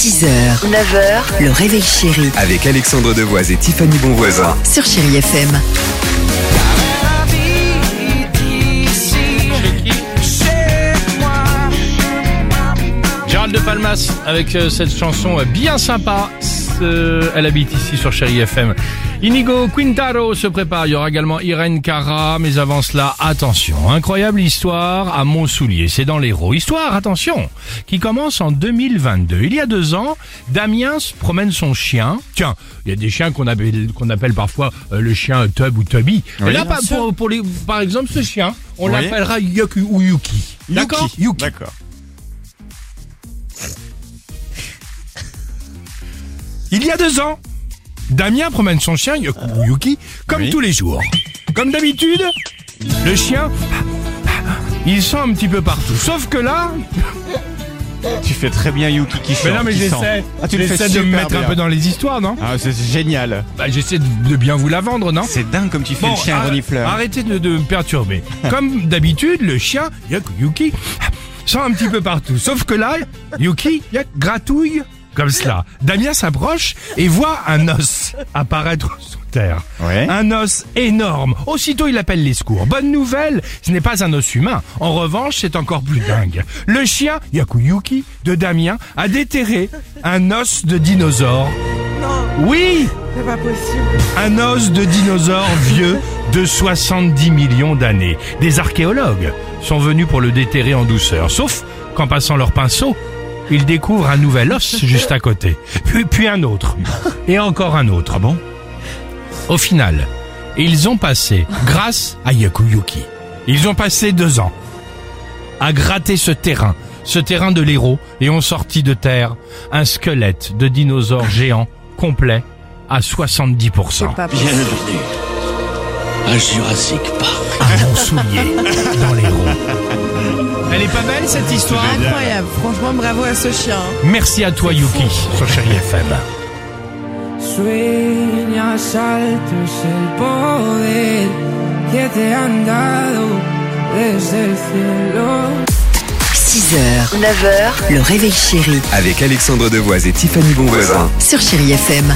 6h, 9h, le réveil chéri Avec Alexandre Devoise et Tiffany Bonvoisin. sur Chérie FM. Gérald de Palmas avec euh, cette chanson euh, bien sympa. Ce- Elle habite ici sur Chéri FM. Inigo Quintaro se prépare. Il y aura également Irène Cara. Mais avant cela, attention. Incroyable histoire à Montsoulier. C'est dans l'Hérault. Histoire, attention, qui commence en 2022. Il y a deux ans, Damien se promène son chien. Tiens, il y a des chiens qu'on appelle, qu'on appelle parfois euh, le chien Tub ou Tubby. Et là, par- pour, pour les, par exemple, ce chien, on Oui. l'appellera Yoku ou Yuki. D'accord? Yuki. D'accord. Il y a deux ans, Damien promène son chien Yuki comme Oui. tous les jours. Comme d'habitude, le chien, il sent un petit peu partout. Sauf que là, Tu fais très bien Yuki qui chante. mais non mais j'essaie. Ah, tu j'essaie de me mettre un peu dans les histoires, non Ah, c'est génial. bah, J'essaie de, de bien vous la vendre, non C'est dingue comme tu fais le chien arr- renifleur. arrêtez de, de me perturber. Comme d'habitude, le chien, Yuki, sent un petit peu partout. Sauf que là, Yuki, yak, gratouille comme cela. Damien s'approche et voit un os apparaître sous terre. Ouais. Un os énorme. Aussitôt, il appelle les secours. Bonne nouvelle, ce n'est pas un os humain. En revanche, c'est encore plus dingue. Le chien, Yakuyuki, de Damien, a déterré un os de dinosaure. Oui Un os de dinosaure vieux de 70 millions d'années. Des archéologues sont venus pour le déterrer en douceur. Sauf qu'en passant leur pinceau, ils découvrent un nouvel os juste à côté. Puis, puis un autre. Et encore un autre. Ah bon Au final, ils ont passé, grâce à Yakuyuki, ils ont passé deux ans à gratter ce terrain, ce terrain de l'héros, et ont sorti de terre un squelette de dinosaure géant complet à 70%. Bienvenue à Jurassic Park. À Montsoulier, dans l'héros. Elle est pas belle cette histoire Incroyable, franchement bravo à ce chien. Merci à toi Yuki sur Chéri FM. Sueñas alto es el poder que te han dado desde el cielo. 6h, 9h, le réveil chéri Avec Alexandre Devoise et Tiffany Bonvoisin. sur Chérie FM.